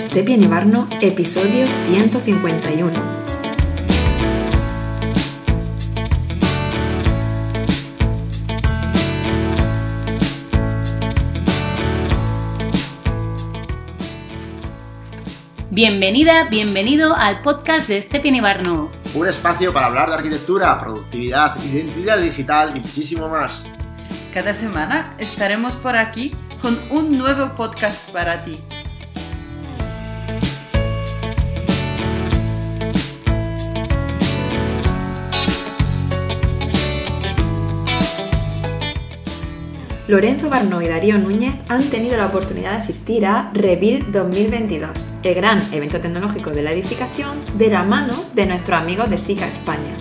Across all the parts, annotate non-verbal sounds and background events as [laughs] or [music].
Stepien Nibarno, episodio 151. Bienvenida, bienvenido al podcast de Stepien Ibarno. Un espacio para hablar de arquitectura, productividad, identidad digital y muchísimo más. Cada semana estaremos por aquí con un nuevo podcast para ti. Lorenzo Barno y Darío Núñez han tenido la oportunidad de asistir a Rebuild 2022, el gran evento tecnológico de la edificación de la mano de nuestros amigos de SICA España.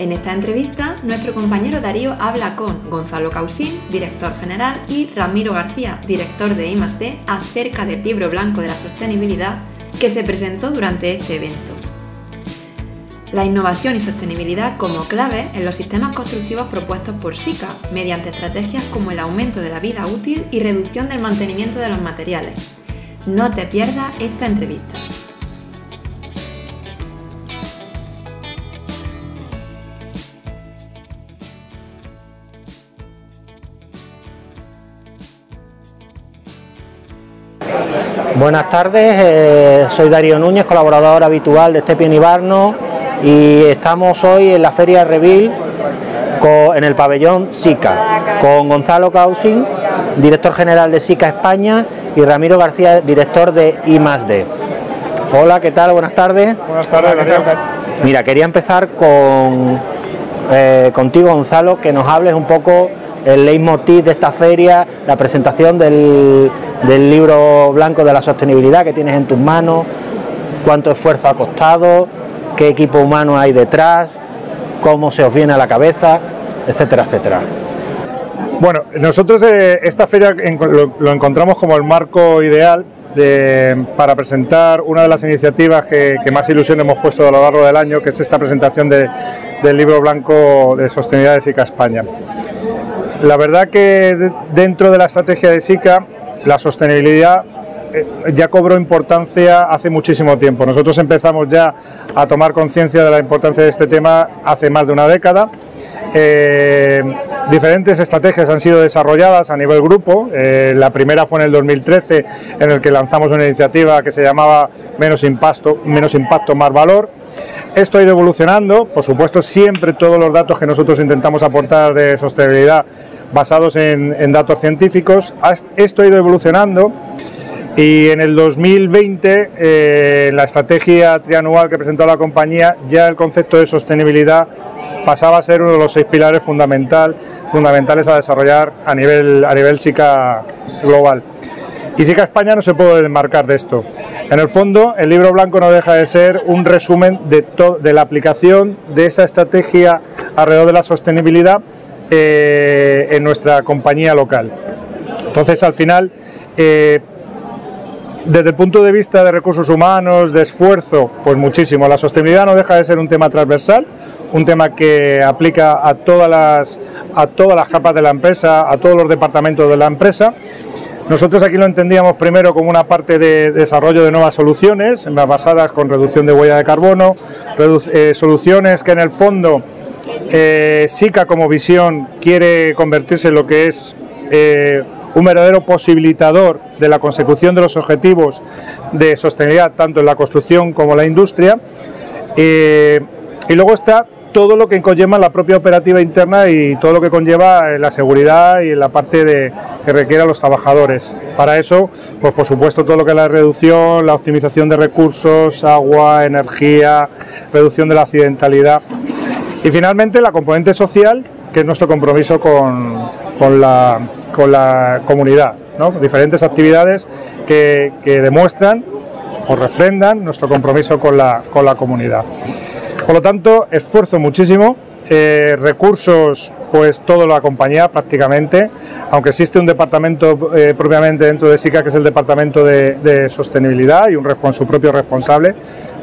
En esta entrevista, nuestro compañero Darío habla con Gonzalo Causín, director general, y Ramiro García, director de I+D, acerca del libro blanco de la sostenibilidad que se presentó durante este evento la innovación y sostenibilidad como clave en los sistemas constructivos propuestos por SICA, mediante estrategias como el aumento de la vida útil y reducción del mantenimiento de los materiales. No te pierdas esta entrevista. Buenas tardes, eh, soy Darío Núñez, colaborador habitual de Stepien Ibarno y estamos hoy en la Feria Revil en el pabellón SICA con Gonzalo Causin, director general de SICA España y Ramiro García, director de I+D. Hola, ¿qué tal? Buenas tardes. Buenas tardes, Mira, quería empezar con eh, contigo, Gonzalo, que nos hables un poco el leitmotiv de esta feria, la presentación del, del libro blanco de la sostenibilidad que tienes en tus manos, cuánto esfuerzo ha costado, qué equipo humano hay detrás, cómo se os viene a la cabeza, etcétera, etcétera. Bueno, nosotros eh, esta feria lo, encontramos como el marco ideal para presentar una de las iniciativas que, más ilusión hemos puesto a lo largo del año, que es esta presentación del libro blanco de sostenibilidad de SICA España. La verdad que dentro de la estrategia de SICA, la sostenibilidad ya cobró importancia hace muchísimo tiempo. Nosotros empezamos ya a tomar conciencia de la importancia de este tema hace más de una década. Eh, diferentes estrategias han sido desarrolladas a nivel grupo. Eh, la primera fue en el 2013, en el que lanzamos una iniciativa que se llamaba Menos Impacto, Menos Impacto Más Valor. Esto ha ido evolucionando, por supuesto, siempre todos los datos que nosotros intentamos aportar de sostenibilidad basados en, en datos científicos. Esto ha ido evolucionando y en el 2020, eh, la estrategia trianual que presentó la compañía, ya el concepto de sostenibilidad pasaba a ser uno de los seis pilares fundamental, fundamentales a desarrollar a nivel, a nivel SICA global. Y SICA España no se puede desmarcar de esto. En el fondo, el libro blanco no deja de ser un resumen de, de la aplicación de esa estrategia alrededor de la sostenibilidad eh, en nuestra compañía local. Entonces, al final, eh, desde el punto de vista de recursos humanos, de esfuerzo, pues muchísimo. La sostenibilidad no deja de ser un tema transversal, un tema que aplica a todas las, a todas las capas de la empresa, a todos los departamentos de la empresa. Nosotros aquí lo entendíamos primero como una parte de desarrollo de nuevas soluciones, basadas con reducción de huella de carbono, eh, soluciones que en el fondo eh, SICA como visión quiere convertirse en lo que es eh, un verdadero posibilitador de la consecución de los objetivos de sostenibilidad tanto en la construcción como en la industria. Eh, y luego está todo lo que conlleva la propia operativa interna y todo lo que conlleva la seguridad y la parte de, que requiere a los trabajadores. Para eso, pues por supuesto todo lo que es la reducción, la optimización de recursos, agua, energía, reducción de la accidentalidad. Y finalmente la componente social, que es nuestro compromiso con, con la, con la comunidad. Diferentes actividades que, demuestran o refrendan nuestro compromiso con la, con la comunidad. Por lo tanto, esfuerzo muchísimo, eh, recursos, pues todo lo acompaña prácticamente, aunque existe un departamento eh, propiamente dentro de SICA que es el departamento de, sostenibilidad y un su propio responsable,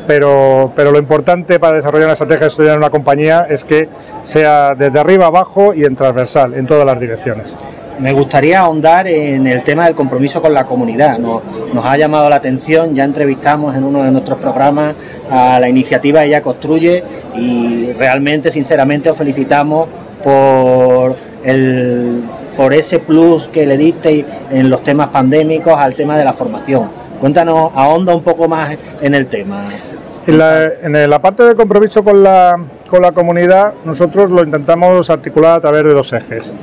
pero, pero lo importante para desarrollar una estrategia de estudiar en una compañía es que sea desde arriba abajo y en transversal, en todas las direcciones. Me gustaría ahondar en el tema del compromiso con la comunidad. Nos, ha llamado la atención, ya entrevistamos en uno de nuestros programas a la iniciativa Ella Construye y realmente, sinceramente, os felicitamos por, el, por ese plus que le disteis en los temas pandémicos al tema de la formación. Cuéntanos, ahonda un poco más en el tema. En la, parte de compromiso con la, con la comunidad, nosotros lo intentamos articular a través de dos ejes.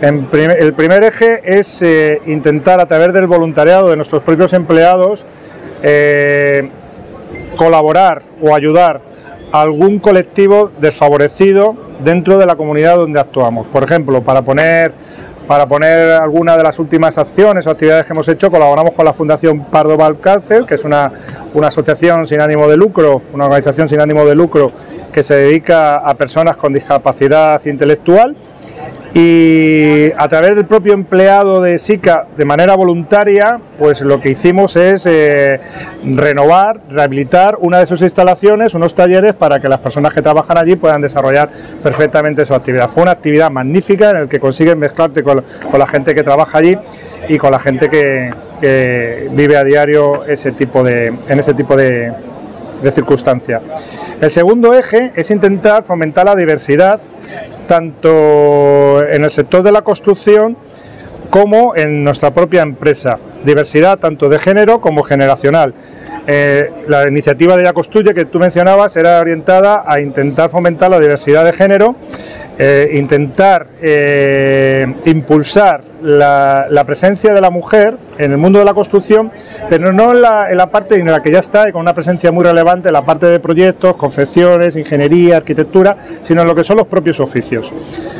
El primer eje es eh, intentar a través del voluntariado de nuestros propios empleados eh, colaborar o ayudar a algún colectivo desfavorecido dentro de la comunidad donde actuamos. Por ejemplo, para poner para poner alguna de las últimas acciones o actividades que hemos hecho, colaboramos con la Fundación Pardo Valcárcel, que es una, una asociación sin ánimo de lucro, una organización sin ánimo de lucro que se dedica a personas con discapacidad intelectual y a través del propio empleado de SICA de manera voluntaria, pues lo que hicimos es eh, renovar, rehabilitar una de sus instalaciones, unos talleres para que las personas que trabajan allí puedan desarrollar perfectamente su actividad. Fue una actividad magnífica en la que consiguen mezclarte con, la gente que trabaja allí y con la gente que, que vive a diario ese tipo de, en ese tipo de, de circunstancia. El segundo eje es intentar fomentar la diversidad tanto en el sector de la construcción como en nuestra propia empresa. Diversidad tanto de género como generacional. Eh, la iniciativa de Ya Construye que tú mencionabas era orientada a intentar fomentar la diversidad de género, eh, intentar eh, impulsar la, presencia de la mujer en el mundo de la construcción, pero no en la, parte en la que ya está, y con una presencia muy relevante en la parte de proyectos, confecciones, ingeniería, arquitectura, sino en lo que son los propios oficios.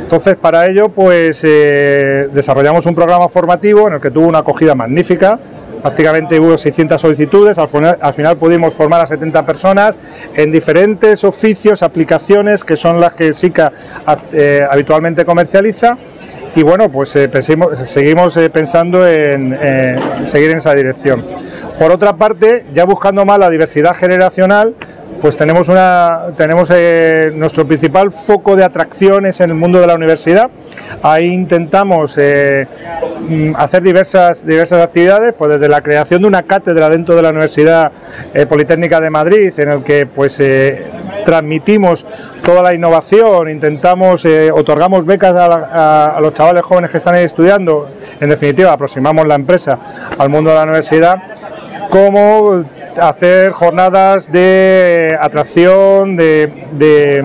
Entonces, para ello, pues desarrollamos un programa formativo en el que tuvo una acogida magnífica, prácticamente hubo 600 solicitudes, al final, al final, pudimos formar a 70 personas en diferentes oficios, aplicaciones que son las que SICA eh, habitualmente comercializa y bueno, pues eh, seguimos eh, pensando en seguir en esa dirección. Por otra parte, ya buscando más la diversidad generacional, pues tenemos, una, tenemos nuestro principal foco de atracciones en el mundo de la universidad. Ahí intentamos hacer diversas, diversas actividades, pues desde la creación de una cátedra dentro de la Universidad eh, Politécnica de Madrid, en el que pues transmitimos toda la innovación, intentamos, otorgamos becas a, a, los chavales jóvenes que están ahí estudiando, en definitiva aproximamos la empresa al mundo de la universidad, como hacer jornadas de atracción, de,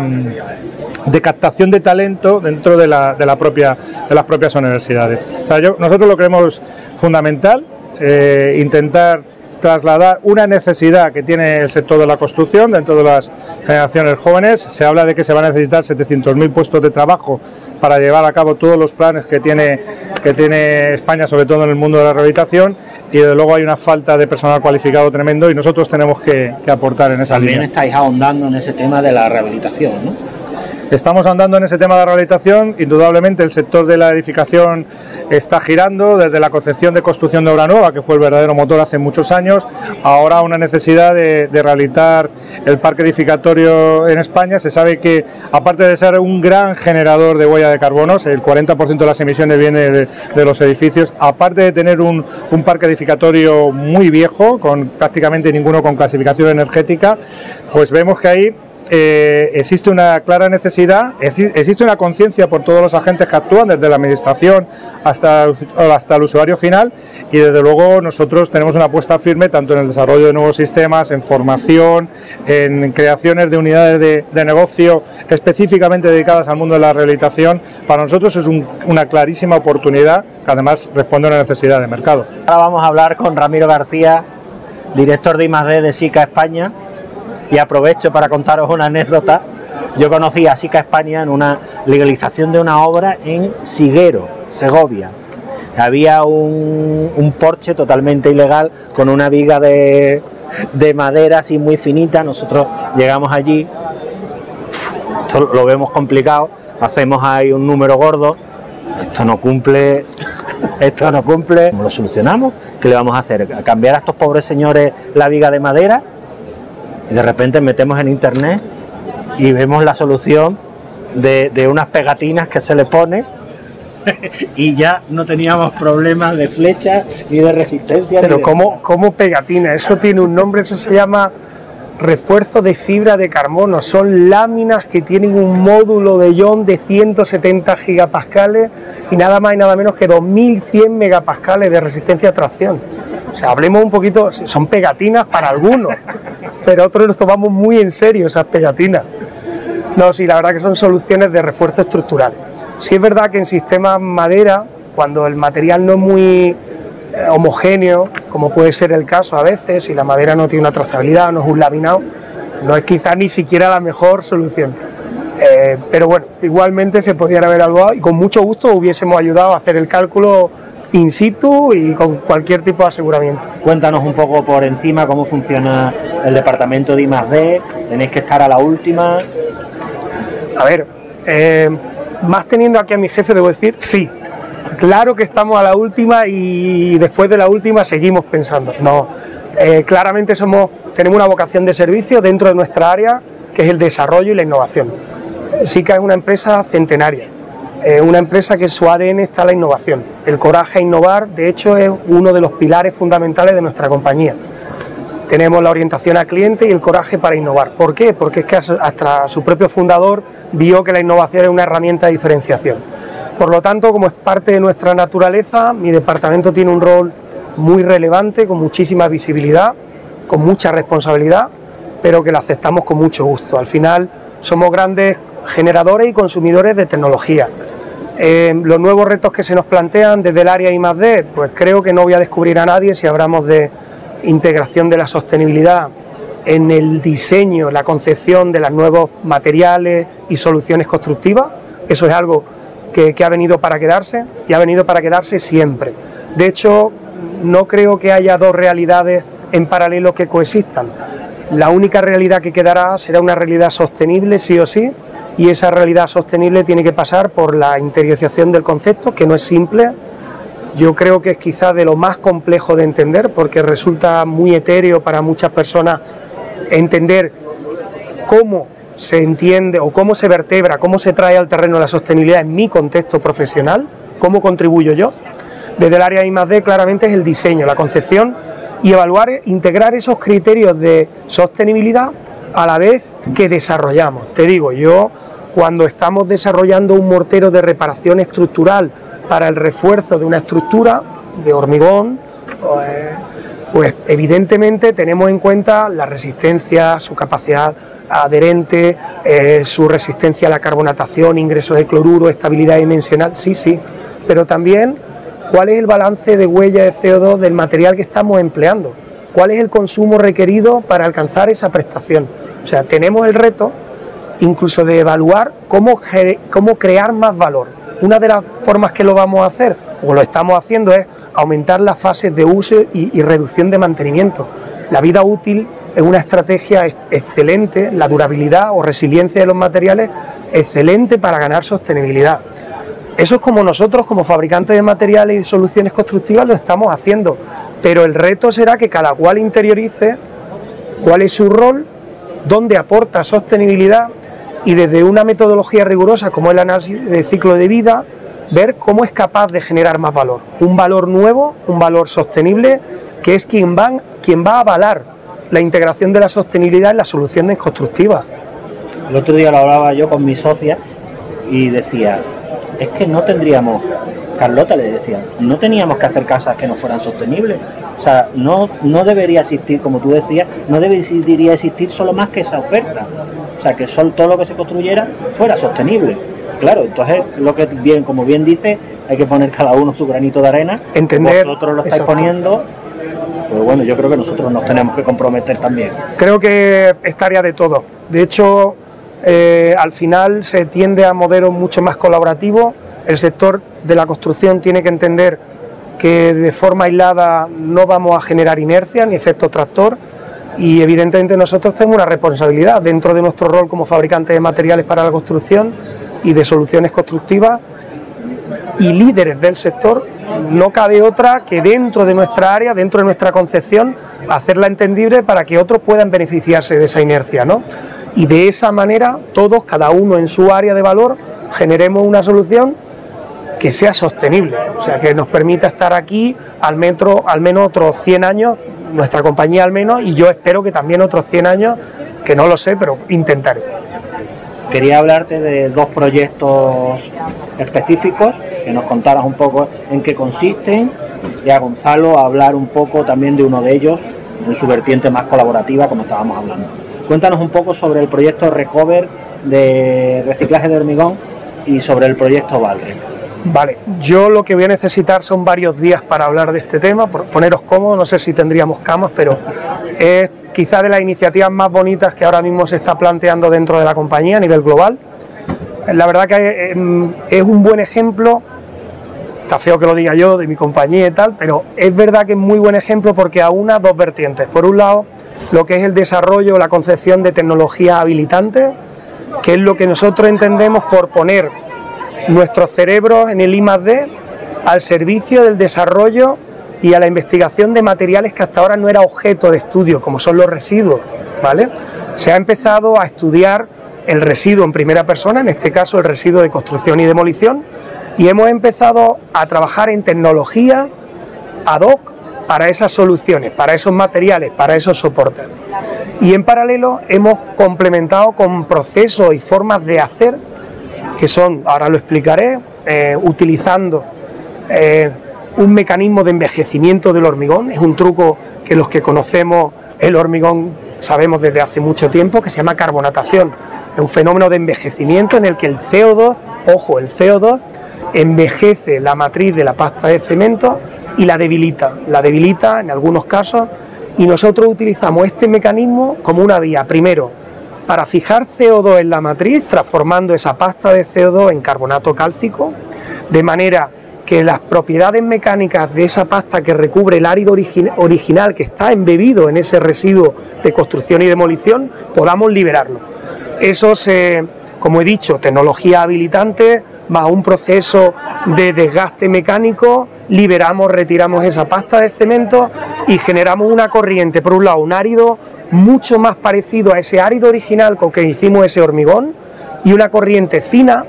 de captación de talento dentro de, la, de, la propia, de las propias universidades. O sea, yo, nosotros lo creemos fundamental, eh, intentar trasladar una necesidad que tiene el sector de la construcción dentro de las generaciones jóvenes. Se habla de que se van a necesitar 700.000 puestos de trabajo para llevar a cabo todos los planes que tiene, que tiene España, sobre todo en el mundo de la rehabilitación, y desde luego hay una falta de personal cualificado tremendo y nosotros tenemos que, que aportar en esa También línea. estáis ahondando en ese tema de la rehabilitación, ¿no? Estamos andando en ese tema de la rehabilitación, indudablemente el sector de la edificación está girando desde la concepción de construcción de obra nueva, que fue el verdadero motor hace muchos años, ahora una necesidad de, de rehabilitar el parque edificatorio en España. Se sabe que aparte de ser un gran generador de huella de carbonos, el 40% de las emisiones viene de, los edificios, aparte de tener un, un parque edificatorio muy viejo, con prácticamente ninguno con clasificación energética, pues vemos que ahí eh, existe una clara necesidad, existe una conciencia por todos los agentes que actúan, desde la administración hasta, hasta el usuario final, y desde luego nosotros tenemos una apuesta firme tanto en el desarrollo de nuevos sistemas, en formación, en creaciones de unidades de, negocio específicamente dedicadas al mundo de la rehabilitación. Para nosotros es un, una clarísima oportunidad que además responde a una necesidad de mercado. Ahora vamos a hablar con Ramiro García, director de I+D de SICA España y aprovecho para contaros una anécdota. Yo conocí a SICA España en una legalización de una obra en Siguero, Segovia. Había un, un porche totalmente ilegal con una viga de, de, madera así muy finita. Nosotros llegamos allí, esto lo vemos complicado, hacemos ahí un número gordo. Esto no cumple, esto no cumple. ¿Cómo lo solucionamos? ¿Qué le vamos a hacer? ¿A cambiar a estos pobres señores la viga de madera? Y de repente metemos en internet y vemos la solución de, de unas pegatinas que se le pone [laughs] y ya no teníamos problemas de flecha ni de resistencia. Pero de como, como pegatina, eso tiene un nombre, eso se llama refuerzo de fibra de carbono. Son láminas que tienen un módulo de ion de 170 gigapascales y nada más y nada menos que 2100 megapascales de resistencia a tracción. O sea, hablemos un poquito, son pegatinas para algunos, pero otros nos tomamos muy en serio esas pegatinas. No, sí, la verdad que son soluciones de refuerzo estructural. Sí es verdad que en sistemas madera, cuando el material no es muy eh, homogéneo, como puede ser el caso a veces, si la madera no tiene una trazabilidad, no es un laminado, no es quizá ni siquiera la mejor solución. Eh, pero bueno, igualmente se podría haber evaluado y con mucho gusto hubiésemos ayudado a hacer el cálculo in situ y con cualquier tipo de aseguramiento. Cuéntanos un poco por encima cómo funciona el departamento de I+D, tenéis que estar a la última. A ver, eh, más teniendo aquí a mi jefe, debo decir, sí. Claro que estamos a la última y después de la última seguimos pensando. No, eh, claramente somos, tenemos una vocación de servicio dentro de nuestra área, que es el desarrollo y la innovación. SICA es una empresa centenaria, eh, una empresa que en su ADN está la innovación. El coraje a innovar, de hecho, es uno de los pilares fundamentales de nuestra compañía tenemos la orientación al cliente y el coraje para innovar. ¿Por qué? Porque es que hasta su propio fundador vio que la innovación es una herramienta de diferenciación. Por lo tanto, como es parte de nuestra naturaleza, mi departamento tiene un rol muy relevante, con muchísima visibilidad, con mucha responsabilidad, pero que la aceptamos con mucho gusto. Al final somos grandes generadores y consumidores de tecnología. Eh, los nuevos retos que se nos plantean desde el área I+D, pues creo que no voy a descubrir a nadie si hablamos de integración de la sostenibilidad en el diseño, la concepción de los nuevos materiales y soluciones constructivas. Eso es algo que, que, ha venido para quedarse y ha venido para quedarse siempre. De hecho, no creo que haya dos realidades en paralelo que coexistan. La única realidad que quedará será una realidad sostenible, sí o sí, y esa realidad sostenible tiene que pasar por la interiorización del concepto, que no es simple, yo creo que es quizá de lo más complejo de entender porque resulta muy etéreo para muchas personas entender cómo se entiende o cómo se vertebra, cómo se trae al terreno la sostenibilidad en mi contexto profesional, cómo contribuyo yo. Desde el área I+D claramente es el diseño, la concepción y evaluar, integrar esos criterios de sostenibilidad a la vez que desarrollamos. Te digo, yo cuando estamos desarrollando un mortero de reparación estructural para el refuerzo de una estructura de hormigón, pues evidentemente tenemos en cuenta la resistencia, su capacidad adherente, eh, su resistencia a la carbonatación, ingresos de cloruro, estabilidad dimensional, sí, sí, pero también cuál es el balance de huella de CO2 del material que estamos empleando, cuál es el consumo requerido para alcanzar esa prestación. O sea, tenemos el reto incluso de evaluar cómo, cómo crear más valor. Una de las formas que lo vamos a hacer, o lo estamos haciendo, es aumentar las fases de uso y, y reducción de mantenimiento. La vida útil es una estrategia excelente, la durabilidad o resiliencia de los materiales excelente para ganar sostenibilidad. Eso es como nosotros, como fabricantes de materiales y soluciones constructivas, lo estamos haciendo. Pero el reto será que cada cual interiorice cuál es su rol, dónde aporta sostenibilidad y desde una metodología rigurosa como el análisis de ciclo de vida, ver cómo es capaz de generar más valor. Un valor nuevo, un valor sostenible, que es quien quien va a avalar la integración de la sostenibilidad en las soluciones constructivas. El otro día lo hablaba yo con mi socia y decía, es que no tendríamos, Carlota le decía, no teníamos que hacer casas que no fueran sostenibles. O sea, no, no debería existir, como tú decías, no debería existir solo más que esa oferta. O sea, que solo todo lo que se construyera fuera sostenible. Claro, entonces lo que bien, como bien dice, hay que poner cada uno su granito de arena. Entender. Vosotros lo estáis poniendo. Pero bueno, yo creo que nosotros nos tenemos que comprometer también. Creo que es tarea de todo. De hecho, eh, al final se tiende a modelos mucho más colaborativos. El sector de la construcción tiene que entender que de forma aislada no vamos a generar inercia ni efecto tractor y evidentemente nosotros tenemos una responsabilidad dentro de nuestro rol como fabricante de materiales para la construcción y de soluciones constructivas y líderes del sector, no cabe otra que dentro de nuestra área, dentro de nuestra concepción, hacerla entendible para que otros puedan beneficiarse de esa inercia. ¿no? Y de esa manera, todos, cada uno en su área de valor, generemos una solución que sea sostenible, o sea, que nos permita estar aquí al, metro, al menos otros 100 años, nuestra compañía al menos, y yo espero que también otros 100 años, que no lo sé, pero intentaré. Quería hablarte de dos proyectos específicos, que nos contaras un poco en qué consisten, y a Gonzalo hablar un poco también de uno de ellos, en su vertiente más colaborativa, como estábamos hablando. Cuéntanos un poco sobre el proyecto Recover de reciclaje de hormigón y sobre el proyecto Valre. Vale, yo lo que voy a necesitar son varios días para hablar de este tema, por poneros cómodos, no sé si tendríamos camas, pero es quizá de las iniciativas más bonitas que ahora mismo se está planteando dentro de la compañía a nivel global. La verdad que em, es un buen ejemplo, está feo que lo diga yo, de mi compañía y tal, pero es verdad que es muy buen ejemplo porque aúna dos vertientes. Por un lado, lo que es el desarrollo, la concepción de tecnología habilitante, que es lo que nosotros entendemos por poner nuestros cerebros en el I+D al servicio del desarrollo y a la investigación de materiales que hasta ahora no era objeto de estudio, como son los residuos, ¿vale? Se ha empezado a estudiar el residuo en primera persona, en este caso el residuo de construcción y demolición, y hemos empezado a trabajar en tecnología ad hoc para esas soluciones, para esos materiales, para esos soportes. Y en paralelo hemos complementado con procesos y formas de hacer que son, ahora lo explicaré, eh, utilizando eh, un mecanismo de envejecimiento del hormigón, es un truco que los que conocemos el hormigón sabemos desde hace mucho tiempo, que se llama carbonatación, es un fenómeno de envejecimiento en el que el CO2, ojo, el CO2 envejece la matriz de la pasta de cemento y la debilita, la debilita en algunos casos y nosotros utilizamos este mecanismo como una vía, primero, para fijar CO2 en la matriz, transformando esa pasta de CO2 en carbonato cálcico, de manera que las propiedades mecánicas de esa pasta que recubre el árido original que está embebido en ese residuo de construcción y demolición, podamos liberarlo. Eso se, como he dicho, tecnología habilitante, a un proceso de desgaste mecánico, liberamos, retiramos esa pasta de cemento y generamos una corriente, por un lado un árido mucho más parecido a ese árido original con que hicimos ese hormigón y una corriente fina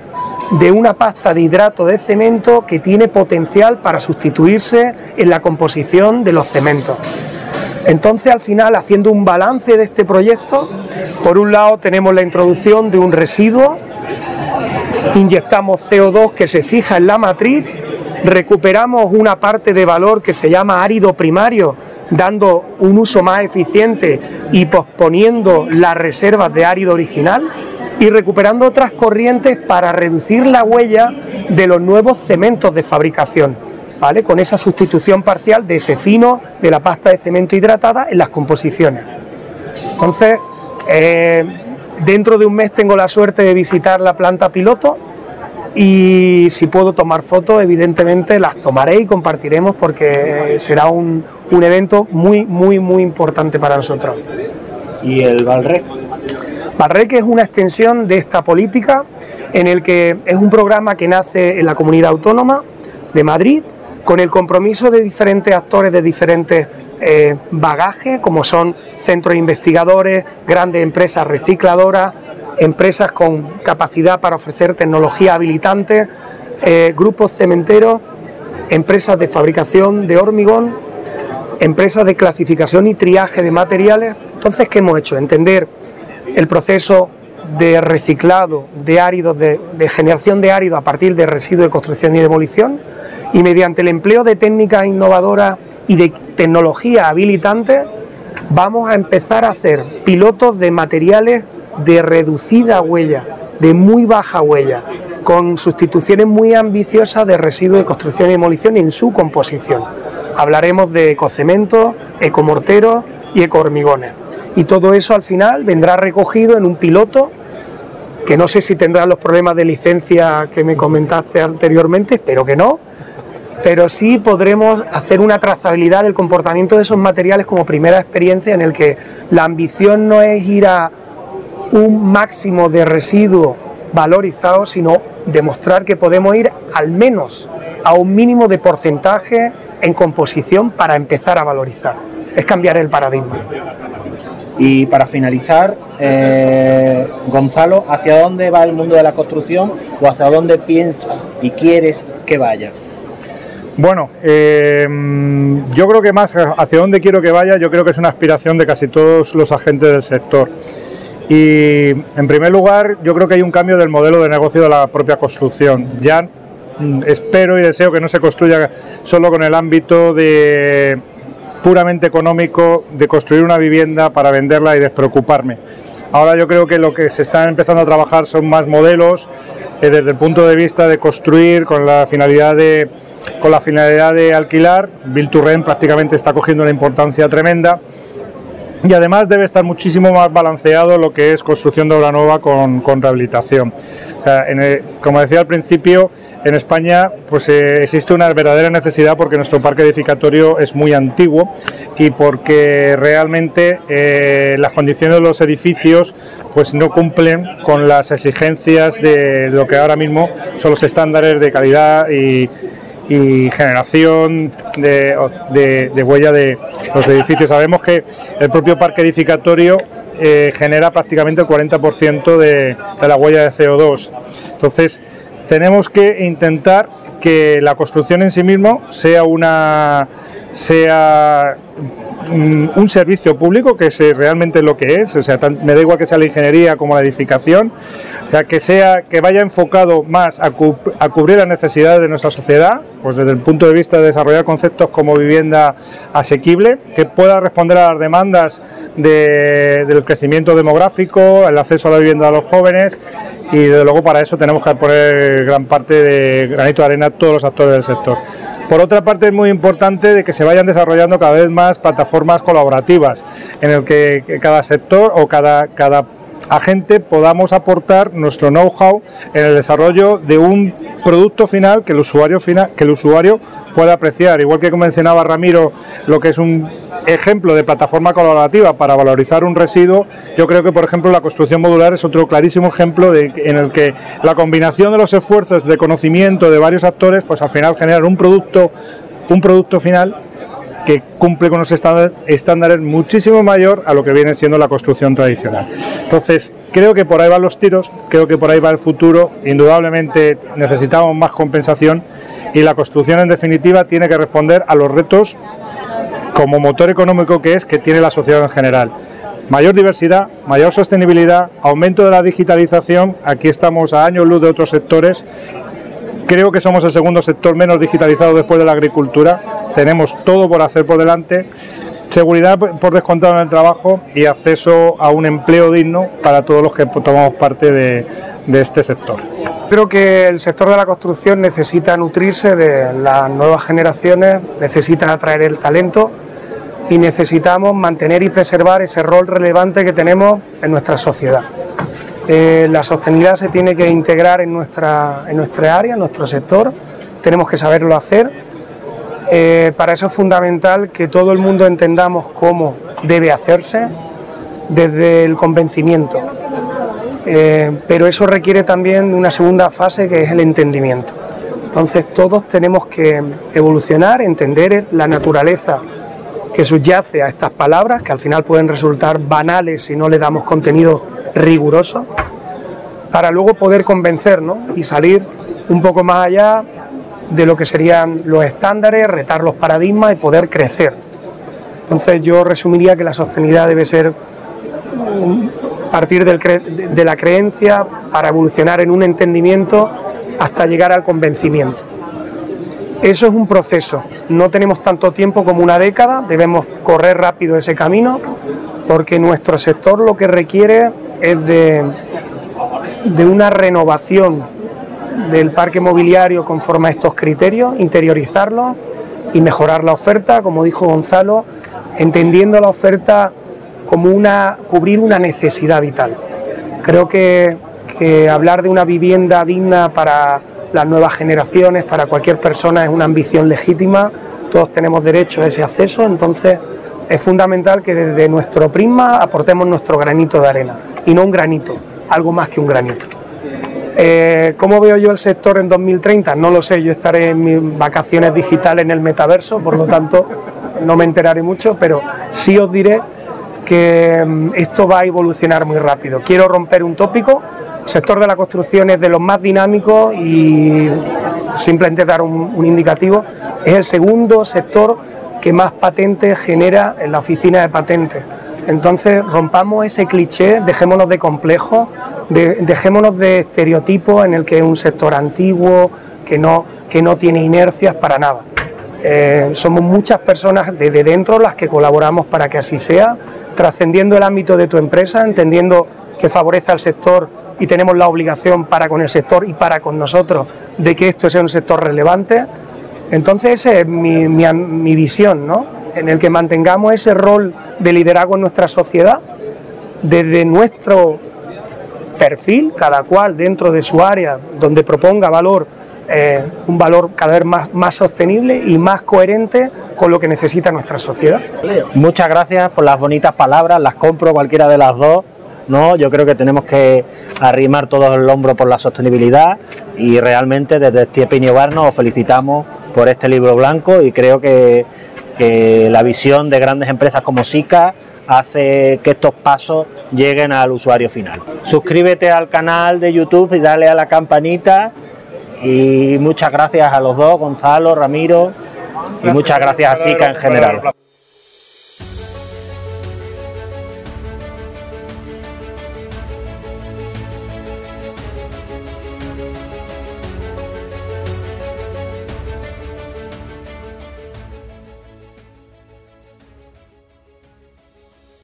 de una pasta de hidrato de cemento que tiene potencial para sustituirse en la composición de los cementos. Entonces al final haciendo un balance de este proyecto, por un lado tenemos la introducción de un residuo, inyectamos CO2 que se fija en la matriz, recuperamos una parte de valor que se llama árido primario, dando un uso más eficiente y posponiendo las reservas de árido original y recuperando otras corrientes para reducir la huella de los nuevos cementos de fabricación, ¿vale? Con esa sustitución parcial de ese fino de la pasta de cemento hidratada en las composiciones. Entonces, eh, dentro de un mes tengo la suerte de visitar la planta piloto y si puedo tomar fotos, evidentemente las tomaré y compartiremos porque será un, un evento muy, muy, muy importante para nosotros. ¿Y el Valrec? Valrec es una extensión de esta política en el que es un programa que nace en la comunidad autónoma de Madrid con el compromiso de diferentes actores de diferentes eh, bagajes, como son centros investigadores, grandes empresas recicladoras, empresas con capacidad para ofrecer tecnología habilitante, eh, grupos cementeros, empresas de fabricación de hormigón empresas de clasificación y triaje de materiales. Entonces, ¿qué hemos hecho? Entender el proceso de reciclado de áridos, de, generación de áridos a partir de residuos de construcción y demolición, y mediante el empleo de técnicas innovadoras y de tecnología habilitante, vamos a empezar a hacer pilotos de materiales de reducida huella, de muy baja huella, con sustituciones muy ambiciosas de residuos de construcción y demolición en su composición hablaremos de ecocemento, ecomorteros y ecohormigones. Y todo eso al final vendrá recogido en un piloto que no sé si tendrá los problemas de licencia que me comentaste anteriormente, espero que no, pero sí podremos hacer una trazabilidad del comportamiento de esos materiales como primera experiencia en el que la ambición no es ir a un máximo de residuo valorizado, sino demostrar que podemos ir al menos a un mínimo de porcentaje en composición para empezar a valorizar. Es cambiar el paradigma. Y para finalizar, eh, Gonzalo, ¿hacia dónde va el mundo de la construcción o hacia dónde piensas y quieres que vaya? Bueno, eh, yo creo que más hacia dónde quiero que vaya, yo creo que es una aspiración de casi todos los agentes del sector. Y en primer lugar, yo creo que hay un cambio del modelo de negocio de la propia construcción. Ya mm, espero y deseo que no se construya solo con el ámbito de puramente económico de construir una vivienda para venderla y despreocuparme. Ahora yo creo que lo que se está empezando a trabajar son más modelos eh, desde el punto de vista de construir con la finalidad de con la finalidad de alquilar. Bill to prácticamente está cogiendo una importancia tremenda y además debe estar muchísimo más balanceado lo que es construcción de obra nueva con, rehabilitación. como decía al principio, en España pues, eh, existe una verdadera necesidad porque nuestro parque edificatorio es muy antiguo y porque realmente eh, las condiciones de los edificios pues, no cumplen con las exigencias de lo que ahora mismo son los estándares de calidad y, y generación de, huella de los edificios. Sabemos que el propio parque edificatorio eh, genera prácticamente el 40% de, de la huella de CO2. Entonces, tenemos que intentar que la construcción en sí mismo sea una sea un servicio público que es realmente lo que es, o sea, me da igual que sea la ingeniería como la edificación, o sea, que sea que vaya enfocado más a, cubrir las necesidades de nuestra sociedad, pues desde el punto de vista de desarrollar conceptos como vivienda asequible, que pueda responder a las demandas del crecimiento demográfico, el acceso a la vivienda de los jóvenes y desde luego para eso tenemos que poner gran parte de granito de arena a todos los actores del sector. Por otra parte es muy importante de que se vayan desarrollando cada vez más plataformas colaborativas en el que cada sector o cada, cada agente podamos aportar nuestro know-how en el desarrollo de un producto final que el usuario final que el usuario pueda apreciar. Igual que mencionaba Ramiro lo que es un ejemplo de plataforma colaborativa para valorizar un residuo yo creo que por ejemplo la construcción modular es otro clarísimo ejemplo en el que la combinación de los esfuerzos de conocimiento de varios actores pues al final generar un producto un producto final que cumple con los estándares muchísimo mayor a lo que viene siendo la construcción tradicional. Entonces, creo que por ahí van los tiros, creo que por ahí va el futuro, indudablemente necesitamos más compensación y la construcción en definitiva tiene que responder a los retos como motor económico que es que tiene la sociedad en general. Mayor diversidad, mayor sostenibilidad, aumento de la digitalización, aquí estamos a años luz de otros sectores Creo que somos el segundo sector menos digitalizado después de la agricultura. Tenemos todo por hacer por delante. Seguridad por descontado en el trabajo y acceso a un empleo digno para todos los que tomamos parte de, este sector. Creo que el sector de la construcción necesita nutrirse de las nuevas generaciones, necesita atraer el talento y necesitamos mantener y preservar ese rol relevante que tenemos en nuestra sociedad. Eh, la sostenibilidad se tiene que integrar en nuestra, en nuestra área, en nuestro sector, tenemos que saberlo hacer. Eh, para eso es fundamental que todo el mundo entendamos cómo debe hacerse desde el convencimiento. Eh, pero eso requiere también una segunda fase que es el entendimiento. Entonces todos tenemos que evolucionar, entender la naturaleza que subyace a estas palabras, que al final pueden resultar banales si no le damos contenido riguroso para luego poder convencer y salir un poco más allá de lo que serían los estándares, retar los paradigmas y poder crecer. Entonces yo resumiría que la sostenibilidad debe ser partir de la creencia para evolucionar en un entendimiento hasta llegar al convencimiento. Eso es un proceso, no tenemos tanto tiempo como una década, debemos correr rápido ese camino porque nuestro sector lo que requiere es de, de una renovación del parque mobiliario conforme a estos criterios, interiorizarlo y mejorar la oferta, como dijo Gonzalo, entendiendo la oferta como una cubrir una necesidad vital. Creo que, hablar de una vivienda digna para las nuevas generaciones, para cualquier persona, es una ambición legítima, todos tenemos derecho a ese acceso, entonces es fundamental que desde nuestro prisma aportemos nuestro granito de arena y no un granito, algo más que un granito. Eh, ¿Cómo veo yo el sector en 2030? No lo sé, yo estaré en mis vacaciones digitales en el metaverso, por lo tanto no me enteraré mucho, pero sí os diré que mm, esto va a evolucionar muy rápido. Quiero romper un tópico, el sector de la construcción es de los más dinámicos y simplemente dar un, un indicativo, es el segundo sector que más patentes genera en la oficina de patentes. Entonces rompamos ese cliché, dejémonos de complejos, de- dejémonos de estereotipos en el que es un sector antiguo, que no, que no tiene inercias para nada. Eh, somos muchas personas desde dentro las que colaboramos para que así sea, trascendiendo el ámbito de tu empresa, entendiendo que favorece al sector y tenemos la obligación para con el sector y para con nosotros de que esto sea un sector relevante. Entonces esa es mi, mi mi visión, ¿no? en el que mantengamos ese rol de liderazgo en nuestra sociedad, desde nuestro perfil, cada cual dentro de su área, donde proponga valor, eh, un valor cada vez más, más sostenible y más coherente con lo que necesita nuestra sociedad. Muchas gracias por las bonitas palabras, las compro cualquiera de las dos. ¿no? Yo creo que tenemos que arrimar todos el hombro por la sostenibilidad y realmente desde y Bar os felicitamos por este libro blanco y creo que, que la visión de grandes empresas como SICA hace que estos pasos lleguen al usuario final. Suscríbete al canal de YouTube y dale a la campanita y muchas gracias a los dos, Gonzalo, Ramiro y muchas gracias a SICA en general.